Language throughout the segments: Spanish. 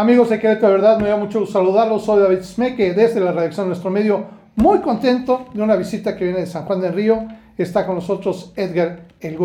Amigos de Querétaro, de verdad, me da mucho gusto saludarlos. Soy David Smeke, desde la redacción de nuestro medio. Muy contento de una visita que viene de San Juan del Río. Está con nosotros Edgar El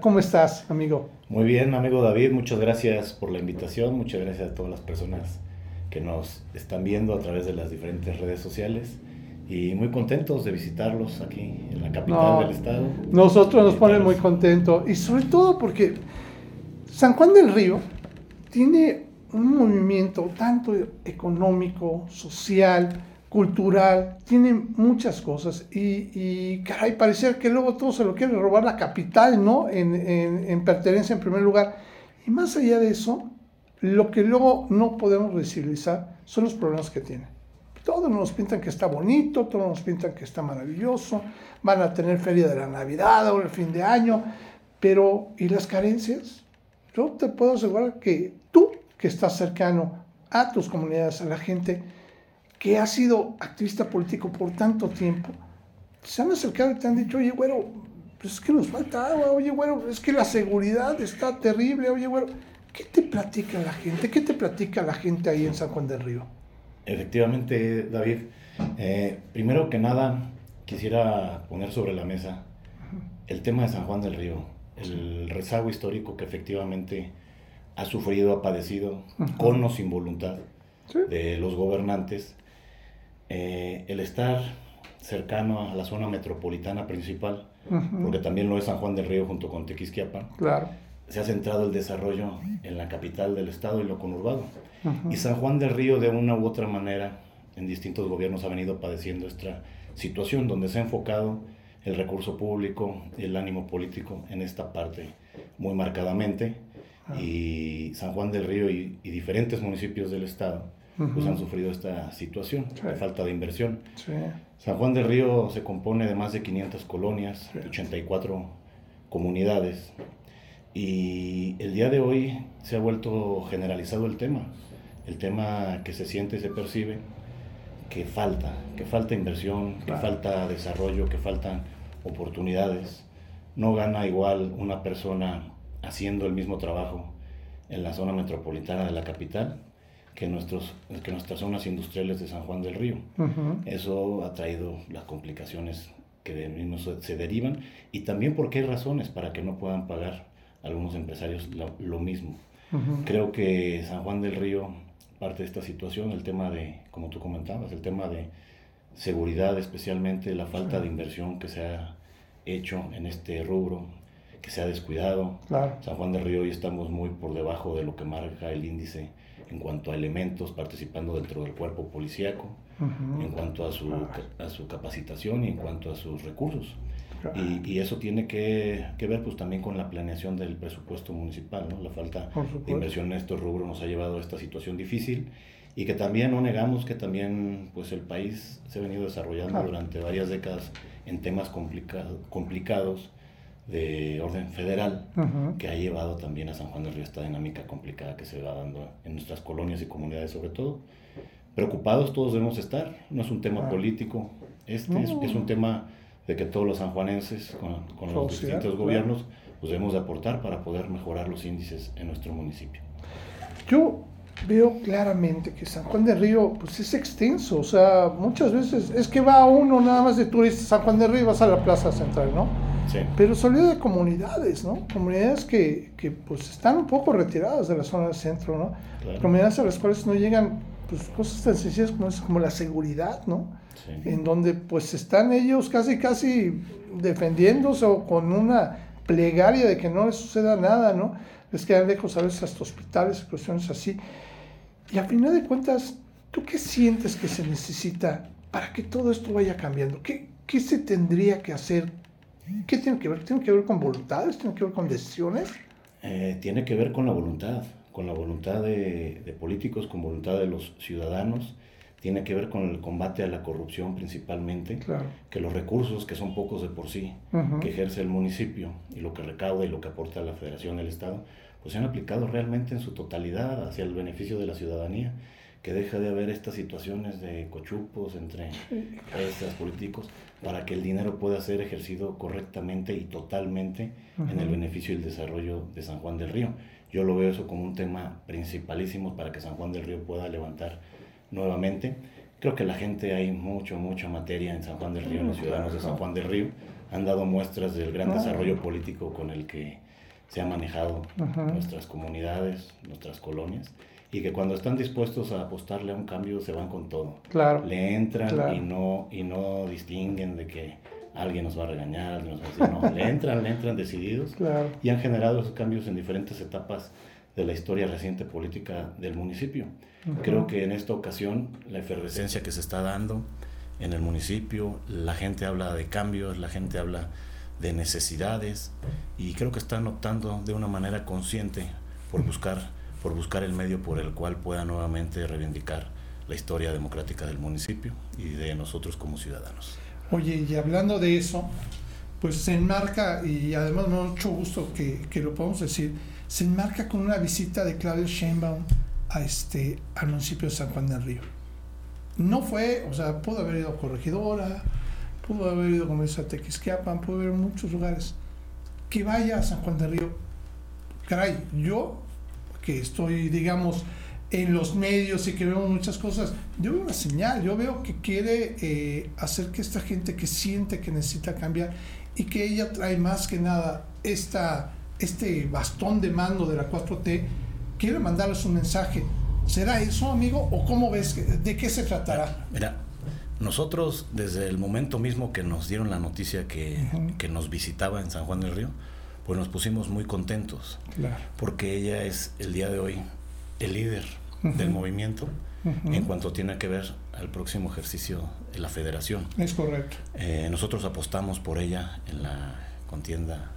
¿Cómo estás, amigo? Muy bien, amigo David. Muchas gracias por la invitación. Muchas gracias a todas las personas que nos están viendo a través de las diferentes redes sociales. Y muy contentos de visitarlos aquí en la capital del estado. Nosotros nos ponen muy contentos. Y sobre todo porque San Juan del Río tiene un movimiento tanto económico, social, cultural, tiene muchas cosas y, y caray, parecía que luego todo se lo quiere robar la capital, ¿no? En, en, pertenencia en primer lugar. Y más allá de eso, lo que luego no podemos visibilizar son los problemas que tiene. Todos nos pintan que está bonito, todos nos pintan que está maravilloso, van a tener feria de la Navidad o el fin de año, pero ¿y las carencias? Yo te puedo asegurar que que estás cercano a tus comunidades, a la gente que ha sido activista político por tanto tiempo, se han acercado y te han dicho, oye, güero, pues es que nos falta agua, oye, güero, es que la seguridad está terrible, oye, güero. ¿Qué te platica la gente? ¿Qué te platica la gente ahí en San Juan del Río? Efectivamente, David. Eh, primero que nada, quisiera poner sobre la mesa el tema de San Juan del Río, el rezago histórico que efectivamente ha sufrido, ha padecido, con o sin voluntad de los gobernantes, eh, el estar cercano a la zona metropolitana principal, porque también lo es San Juan del Río junto con Tequisquiapan, claro. se ha centrado el desarrollo en la capital del estado y lo conurbado. Y San Juan del Río de una u otra manera en distintos gobiernos ha venido padeciendo esta situación donde se ha enfocado el recurso público, y el ánimo político en esta parte muy marcadamente y San Juan del Río y, diferentes municipios del estado pues han sufrido esta situación de falta de inversión. San Juan del Río se compone de más de 500 colonias, 84 comunidades y el día de hoy se ha vuelto generalizado el tema, el tema que se siente y se percibe que falta, que falta inversión, que falta desarrollo, que faltan oportunidades. No gana igual una persona haciendo el mismo trabajo en la zona metropolitana de la capital que, nuestros, que nuestras zonas industriales de San Juan del Río. Eso ha traído las complicaciones que de mismo se derivan y también porque hay razones para que no puedan pagar algunos empresarios lo, mismo. Creo que San Juan del Río, parte de esta situación, el tema de, como tú comentabas, el tema de seguridad, especialmente la falta de inversión que se ha hecho en este rubro, que se ha descuidado. San Juan del Río hoy estamos muy por debajo de lo que marca el índice en cuanto a elementos participando dentro del cuerpo policíaco, en cuanto a su, a su capacitación y en cuanto a sus recursos. Y, y, eso tiene que, que, ver pues también con la planeación del presupuesto municipal, ¿no? La falta de inversión en estos rubros nos ha llevado a esta situación difícil y que también no negamos que también pues el país se ha venido desarrollando durante varias décadas en temas complicado, complicados de orden federal que ha llevado también a San Juan del Río esta dinámica complicada que se va dando en nuestras colonias y comunidades sobre todo. Preocupados todos debemos estar, no es un tema político, este es, un tema de que todos los sanjuanenses con, con los distintos gobiernos pues debemos de aportar para poder mejorar los índices en nuestro municipio. Yo veo claramente que San Juan del Río pues es extenso, o sea, muchas veces es que va uno nada más de turista San Juan del Río vas a la plaza central, ¿no? Pero se olvida de comunidades, ¿no? Comunidades que, que, pues están un poco retiradas de la zona del centro, ¿no? Comunidades a las cuales no llegan pues, cosas tan sencillas como, como la seguridad, ¿no? En donde pues están ellos casi casi defendiéndose o con una plegaria de que no les suceda nada, ¿no? Les quedan lejos a veces hasta hospitales, cuestiones así. Y a final de cuentas, ¿tú qué sientes que se necesita para que todo esto vaya cambiando? ¿Qué, qué se tendría que hacer? ¿Qué tiene que ver? ¿Tiene que ver con voluntades? ¿Tiene que ver con decisiones? Eh, tiene que ver con la voluntad, con la voluntad de, de, políticos, con voluntad de los ciudadanos. Tiene que ver con el combate a la corrupción principalmente, claro. que los recursos, que son pocos de por sí, que ejerce el municipio y lo que recauda y lo que aporta la federación, el Estado, pues se han aplicado realmente en su totalidad hacia el beneficio de la ciudadanía, que deja de haber estas situaciones de cochupos entre estos políticos para que el dinero pueda ser ejercido correctamente y totalmente en el beneficio y el desarrollo de San Juan del Río. Yo lo veo eso como un tema principalísimo para que San Juan del Río pueda levantar nuevamente. Creo que la gente hay mucho, mucha materia en San Juan del Río, los ciudadanos de San Juan del Río. Han dado muestras del gran desarrollo político con el que se han manejado nuestras comunidades, nuestras colonias y que cuando están dispuestos a apostarle a un cambio se van con todo. Claro. Le entran y no y no distinguen de que alguien nos va a regañar, alguien nos va a decir, no, le entran, le entran decididos claro. y han generado esos cambios en diferentes etapas de la historia reciente política del municipio. Creo que en esta ocasión la efervescencia que se está dando en el municipio, la gente habla de cambios, la gente habla de necesidades y creo que están optando de una manera consciente por buscar por buscar el medio por el cual pueda nuevamente reivindicar la historia democrática del municipio y de nosotros como ciudadanos. Oye, y hablando de eso, pues se enmarca, y además me da mucho gusto que, que, lo podamos decir, se enmarca con una visita de Claudio Sheinbaum a este, al municipio de San Juan del Río. No fue, o sea, pudo haber ido a Corregidora, pudo haber ido, como dice, a Tequisquiapan, pudo haber muchos lugares. Que vaya a San Juan del Río. Caray, yo que estoy, digamos, en los medios y que veo muchas cosas, yo veo una señal, yo veo que quiere eh, hacer que esta gente que siente que necesita cambiar y que ella trae más que nada esta, este bastón de mando de la 4T, quiere mandarles un mensaje. ¿Será eso, amigo? ¿O cómo ves? ¿De qué se tratará? Mira, nosotros desde el momento mismo que nos dieron la noticia que, que nos visitaba en San Juan del Río, pues nos pusimos muy contentos. Claro. Porque ella es el día de hoy el líder del movimiento en cuanto tiene que ver al próximo ejercicio de la federación. Es correcto. Eh, nosotros apostamos por ella en la contienda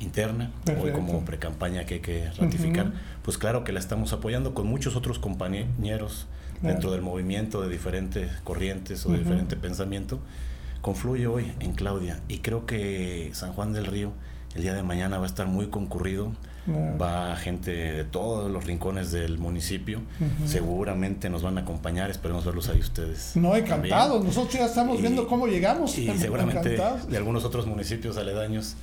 interna, Perfecto. hoy como precampaña que hay que ratificar, pues claro que la estamos apoyando con muchos otros compañeros Claro. dentro del movimiento de diferentes corrientes o de diferente pensamiento, confluye hoy en Claudia y creo que San Juan del Río el día de mañana va a estar muy concurrido, Claro. va gente de todos los rincones del municipio, seguramente nos van a acompañar, esperemos verlos ahí ustedes. No, encantados. Nosotros ya estamos Y- viendo cómo llegamos. Y seguramente Encantados. de algunos otros municipios aledaños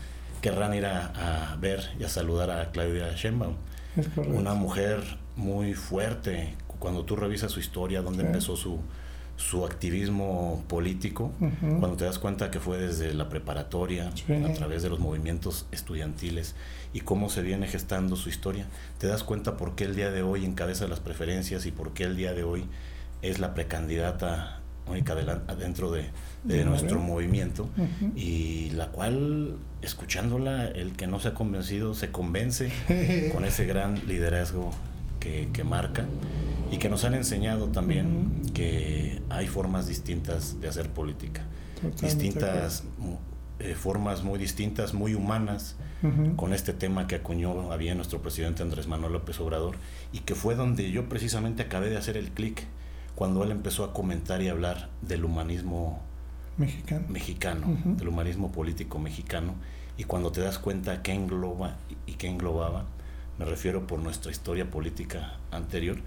querrán ir a, a ver y a saludar a Claudia Sheinbaum. Es correcto. Una mujer muy fuerte. Cuando tú revisas su historia, donde Sí. empezó su, su activismo político, cuando te das cuenta que fue desde la preparatoria, Sí. a través de los movimientos estudiantiles y cómo se viene gestando su historia, te das cuenta por qué el día de hoy encabeza las preferencias y por qué el día de hoy es la precandidata única delan- dentro de, de De nuestro movimiento y la cual, escuchándola, el que no se ha convencido se convence con ese gran liderazgo que, que marca y que nos han enseñado también que hay formas distintas de hacer política, Totalmente distintas eh, formas muy distintas, muy humanas, Ujú. con este tema que acuñó había nuestro presidente Andrés Manuel López Obrador y que fue donde yo precisamente acabé de hacer el clic cuando él empezó a comentar y hablar del humanismo Mexicano. mexicano, Ujú. del humanismo político mexicano, y cuando te das cuenta qué engloba y qué englobaba, me refiero por nuestra historia política anterior,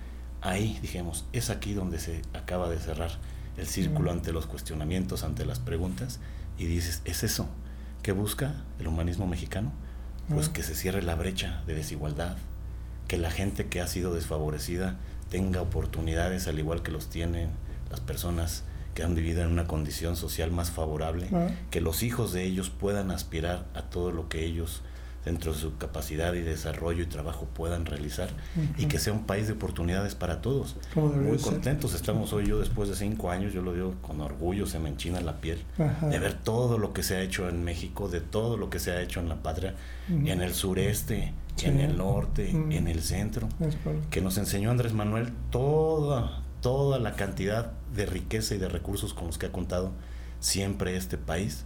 ahí dijimos, es aquí donde se acaba de cerrar el círculo Mm. ante los cuestionamientos, ante las preguntas, y dices, es eso, ¿qué busca el humanismo mexicano? Pues Mm. que se cierre la brecha de desigualdad, que la gente que ha sido desfavorecida tenga oportunidades al igual que los tienen las personas que han vivido en una condición social más favorable, que los hijos de ellos puedan aspirar a todo lo que ellos dentro de su capacidad y desarrollo y trabajo puedan realizar y que sea un país de oportunidades para todos. Muy ser. contentos estamos hoy yo después de cinco años, yo lo digo con orgullo, se me enchina la piel Ajá. de ver todo lo que se ha hecho en México, de todo lo que se ha hecho en la patria, Ujú. en el sureste, Sí. en el norte, en el centro, que nos enseñó Andrés Manuel toda, toda la cantidad de riqueza y de recursos con los que ha contado siempre este país.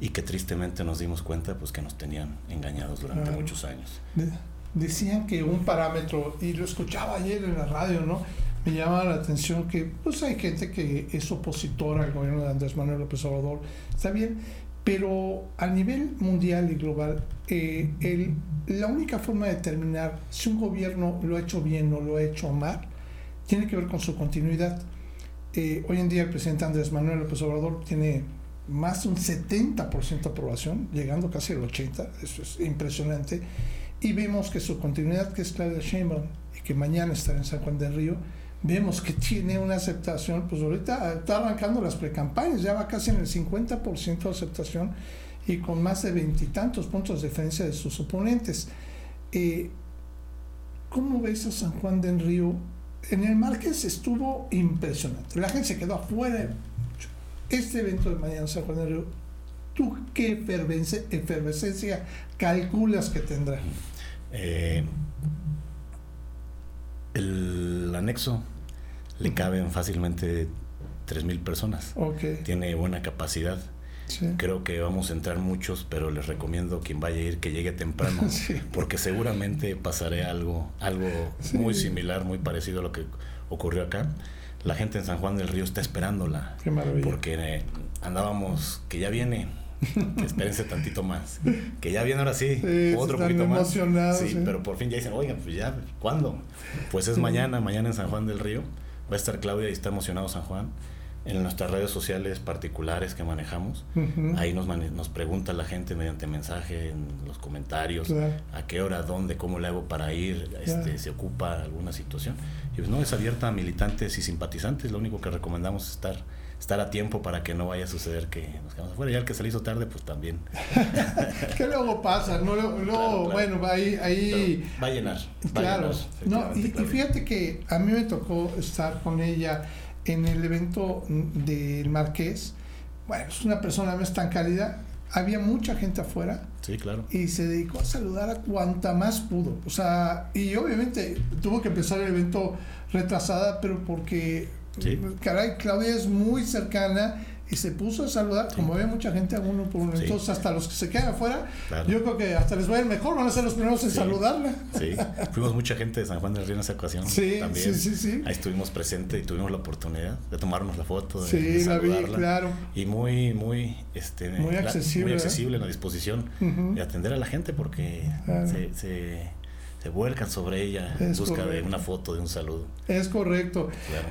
Y que tristemente nos dimos cuenta pues que nos tenían engañados durante Claro. muchos años. De- decían que un parámetro, y lo escuchaba ayer en la radio, ¿no? Me llama la atención que pues hay gente que es opositora al gobierno de Andrés Manuel López Obrador, está bien, pero a nivel mundial y global, eh, el- la única forma de determinar si un gobierno lo ha hecho bien o lo ha hecho mal, tiene que ver con su continuidad. Eh, hoy en día el presidente Andrés Manuel López Obrador tiene más de un 70% de aprobación, llegando casi al 80%, eso es impresionante, y vemos que su continuidad, que es Claudia Sheinbaum, y que mañana estará en San Juan del Río, vemos que tiene una aceptación, pues ahorita está arrancando las precampañas, ya va casi en el 50% de aceptación y con más de veintitantos puntos de diferencia de sus oponentes. Eh, ¿Cómo ves a San Juan del Río? En el Márquez estuvo impresionante. La gente se quedó afuera. Este evento de mañana San Juan del Río, ¿tú qué efervescencia calculas que tendrá? Eh, el anexo le caben fácilmente 3.000 personas. Tiene buena capacidad. Creo que vamos a entrar muchos, pero les recomiendo quien vaya a ir que llegue temprano, porque seguramente pasaré algo, algo muy similar, muy parecido a lo que ocurrió acá. La gente en San Juan del Río está esperándola, porque eh, andábamos que ya viene, que espérense tantito más, que ya viene ahora sí, otro poquito más. Sí, pero por fin ya dicen, oigan, pues ya, ¿cuándo? Pues es mañana, mañana en San Juan del Río. Va a estar Claudia y está emocionado San Juan en nuestras redes sociales particulares que manejamos. Ahí nos, nos pregunta la gente mediante mensaje, en los comentarios, a qué hora, dónde, cómo le hago para ir, este, se ocupa alguna situación. Y pues no, es abierta a militantes y simpatizantes, lo único que recomendamos es estar, estar a tiempo para que no vaya a suceder que nos quedamos afuera. Ya el que se le hizo tarde, pues también. ¿Qué luego pasa? No, luego, bueno, ahí... ahí va a llenar. claro. no, y, y fíjate que a mí me tocó estar con ella en el evento del Marqués, bueno, es una persona no es tan cálida, había mucha gente afuera. Sí, claro. Y se dedicó a saludar a cuanta más pudo. O sea, y obviamente tuvo que empezar el evento retrasada, pero porque, caray, Claudia es muy cercana y se puso a saludar, como había mucha gente uno por uno. Entonces, hasta los que se quedan afuera, yo creo que hasta les va a ir mejor, van a ser los primeros en saludarla. Sí, fuimos mucha gente de San Juan del Río en esa ocasión. Sí, también. Sí, sí, Ahí estuvimos presentes y tuvimos la oportunidad de tomarnos la foto, de, sí, La vi, claro. Y muy, muy, este, muy accesible, muy accesible en la disposición de atender a la gente porque se, se, se, vuelcan sobre ella en busca de una foto, de un saludo. Es correcto. Claro.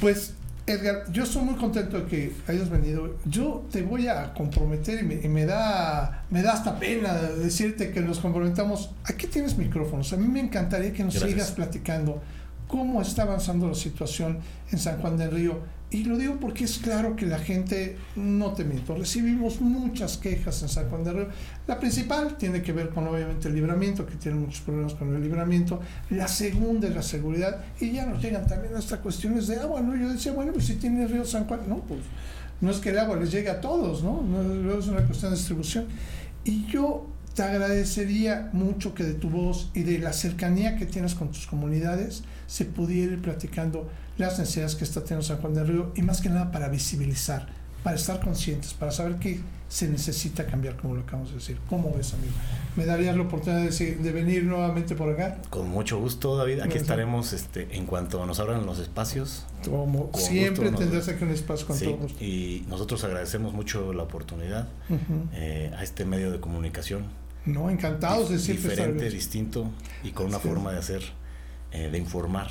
Pues Edgar, yo estoy muy contento de que hayas venido. Yo te voy a comprometer y me, da, me da hasta pena decirte que nos comprometamos. Aquí tienes micrófonos. A mí me encantaría que nos sigas platicando cómo está avanzando la situación en San Juan del Río y lo digo porque es claro que la gente, no te miento, recibimos muchas quejas en San Juan de Río. La principal tiene que ver con obviamente el libramiento, que tiene muchos problemas con el libramiento. La segunda es la seguridad. Y ya nos llegan también hasta cuestiones de agua, ¿no? Yo decía, bueno, pues si tiene río San Juan, no, pues no es que el agua les llegue a todos, ¿no? no es una cuestión de distribución. Y yo te agradecería mucho que de tu voz y de la cercanía que tienes con tus comunidades se pudiera ir platicando las necesidades que está teniendo San Juan del Río y más que nada para visibilizar, para estar conscientes, para saber que se necesita cambiar, como lo acabamos de decir. ¿Cómo ves, amigo? ¿Me darías la oportunidad de, venir nuevamente por acá? Con mucho gusto, David. Aquí estaremos este, en cuanto nos abran los espacios. Como siempre tendrás aquí un espacio con todos. Y nosotros agradecemos mucho la oportunidad eh, a este medio de comunicación. No, encantados de siempre Diferente, distinto y con una forma de hacer, eh, de informar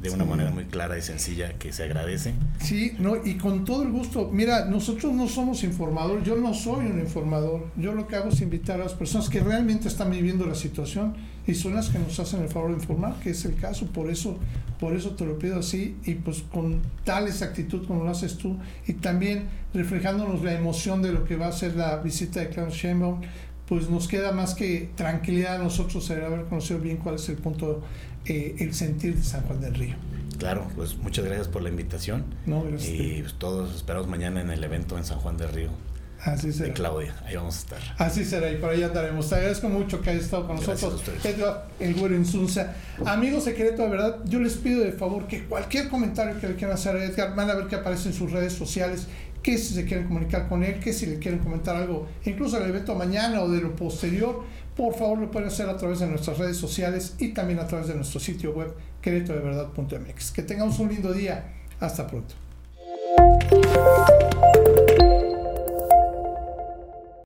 de una manera muy clara y sencilla que se agradece. Sí, no, y con todo el gusto. Mira, nosotros no somos informadores, yo no soy un informador. Yo lo que hago es invitar a las personas que realmente están viviendo la situación y son las que nos hacen el favor de informar, que es el caso, por eso, por eso te lo pido así y pues con tal exactitud como lo haces tú y también reflejándonos la emoción de lo que va a ser la visita de Klaus Sheinbaum, pues nos queda más que tranquilidad a nosotros haber conocido bien cuál es el punto eh, el sentir de San Juan del Río. Claro, pues muchas gracias por la invitación. No, gracias. Y pues, todos esperamos mañana en el evento en San Juan del Río. Así será. De Claudia, ahí vamos a estar. Así será, y por ahí andaremos. Te agradezco mucho que hayas estado con nosotros. Edgar, el güero Insunza. Amigos secretos, de verdad, yo les pido de favor que cualquier comentario que le quieran hacer a Edgar, van a ver que aparece en sus redes sociales que si se quieren comunicar con él, que si le quieren comentar algo, incluso del evento mañana o de lo posterior, por favor lo pueden hacer a través de nuestras redes sociales y también a través de nuestro sitio web queretodeverdad.mx. Que tengamos un lindo día. Hasta pronto.